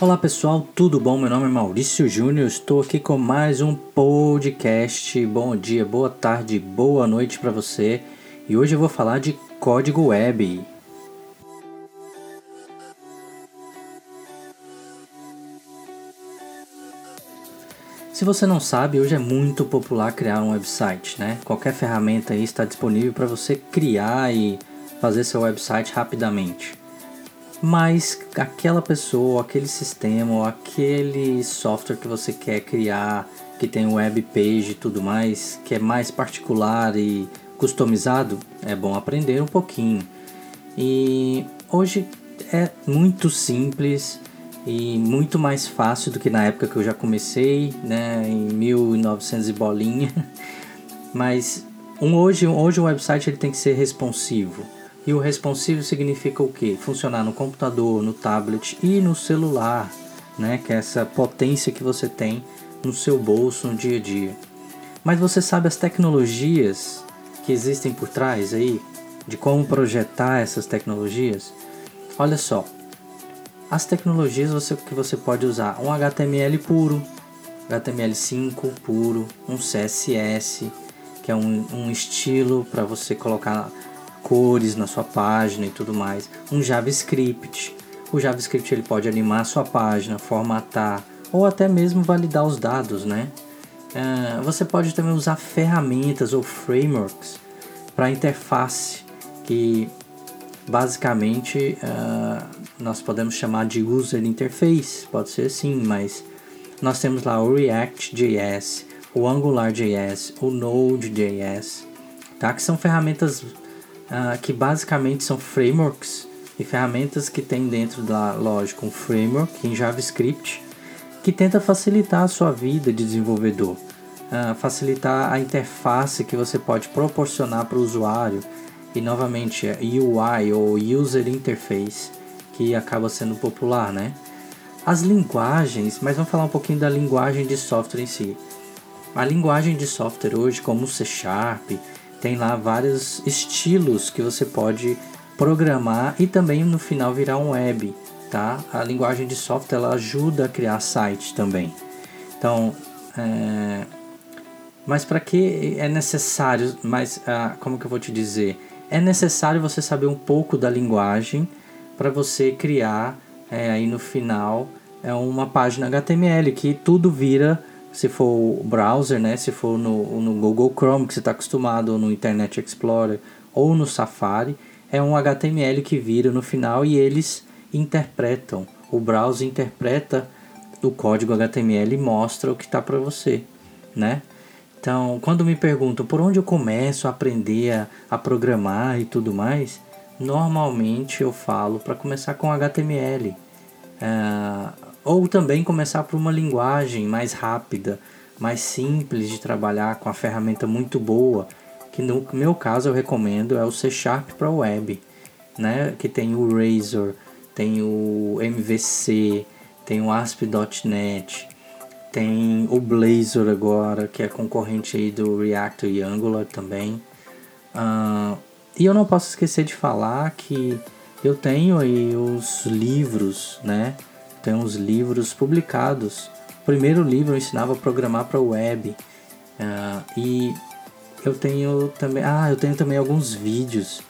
Olá pessoal, tudo bom? Meu nome é Maurício Júnior, estou aqui com mais um podcast. Bom dia, boa tarde, boa noite para você. E hoje eu vou falar de código web. Se você não sabe, hoje é muito popular criar um website, né? Qualquer ferramenta aí está disponível para você criar e fazer seu website rapidamente mas aquela pessoa, aquele sistema, aquele software que você quer criar, que tem web page e tudo mais, que é mais particular e customizado, é bom aprender um pouquinho. E hoje é muito simples e muito mais fácil do que na época que eu já comecei, né, em 1900 e bolinha. Mas um, hoje, hoje o website ele tem que ser responsivo e o responsivo significa o que? Funcionar no computador, no tablet e no celular, né? Que é essa potência que você tem no seu bolso no dia a dia. Mas você sabe as tecnologias que existem por trás aí? De como projetar essas tecnologias? Olha só, as tecnologias você, que você pode usar um HTML puro, HTML5 puro, um CSS, que é um, um estilo para você colocar cores na sua página e tudo mais. Um JavaScript. O JavaScript ele pode animar a sua página, formatar ou até mesmo validar os dados, né? Uh, você pode também usar ferramentas ou frameworks para interface, que basicamente uh, nós podemos chamar de user interface, pode ser assim, mas nós temos lá o React.js, o AngularJS, o Node.js, tá? que são ferramentas uh, que basicamente são frameworks e ferramentas que tem dentro da lógica um framework em JavaScript que tenta facilitar a sua vida de desenvolvedor, uh, facilitar a interface que você pode proporcionar para o usuário e novamente a UI ou User Interface que acaba sendo popular, né? As linguagens, mas vamos falar um pouquinho da linguagem de software em si. A linguagem de software hoje, como o C Sharp, tem lá vários estilos que você pode programar e também no final virar um web, tá? A linguagem de software ela ajuda a criar site também. Então, é... mas para que é necessário? Mas ah, como que eu vou te dizer? É necessário você saber um pouco da linguagem para você criar é, aí no final é uma página HTML que tudo vira se for o browser, né? Se for no, no Google Chrome que você está acostumado, ou no Internet Explorer, ou no Safari, é um HTML que vira no final e eles interpretam. O browser interpreta o código HTML e mostra o que está para você, né? Então, quando me perguntam por onde eu começo a aprender a, a programar e tudo mais, normalmente eu falo para começar com HTML. Uh, ou também começar por uma linguagem mais rápida, mais simples de trabalhar, com a ferramenta muito boa, que no meu caso eu recomendo é o C Sharp para web, né? que tem o Razor, tem o MVC, tem o ASP.NET, tem o Blazor agora, que é concorrente aí do React e Angular também. Uh, e eu não posso esquecer de falar que eu tenho aí os livros, né? Tem uns livros publicados. O primeiro livro eu ensinava a programar para web. Uh, e eu tenho também. Ah, eu tenho também alguns vídeos,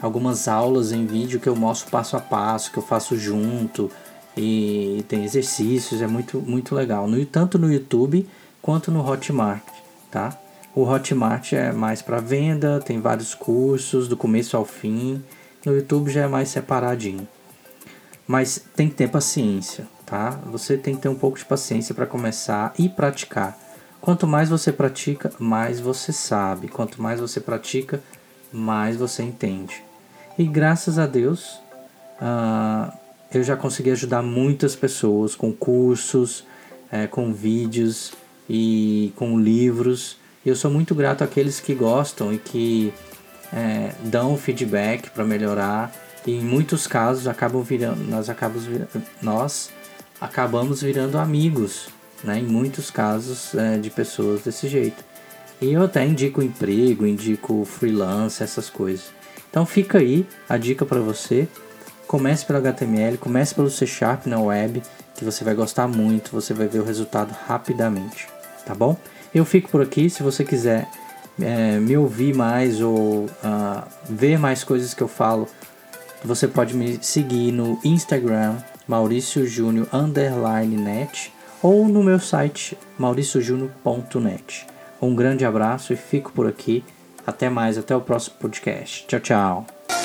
algumas aulas em vídeo que eu mostro passo a passo, que eu faço junto. E tem exercícios, é muito, muito legal. No, tanto no YouTube quanto no Hotmart, tá? O Hotmart é mais para venda, tem vários cursos do começo ao fim. No YouTube já é mais separadinho. Mas tem que ter paciência, tá? Você tem que ter um pouco de paciência para começar e praticar. Quanto mais você pratica, mais você sabe. Quanto mais você pratica, mais você entende. E graças a Deus, uh, eu já consegui ajudar muitas pessoas com cursos, é, com vídeos e com livros. E eu sou muito grato àqueles que gostam e que é, dão feedback para melhorar e em muitos casos acabam virando, nós acabamos virando, nós acabamos virando amigos, né? Em muitos casos é, de pessoas desse jeito. E eu até indico emprego, indico freelance, essas coisas. Então fica aí a dica para você. comece pelo HTML, comece pelo C Sharp na web, que você vai gostar muito, você vai ver o resultado rapidamente, tá bom? Eu fico por aqui, se você quiser é, me ouvir mais ou uh, ver mais coisas que eu falo, você pode me seguir no Instagram, Maurício Júnior underline net ou no meu site mauriciojúnior.net. Um grande abraço e fico por aqui. Até mais, até o próximo podcast. Tchau, tchau.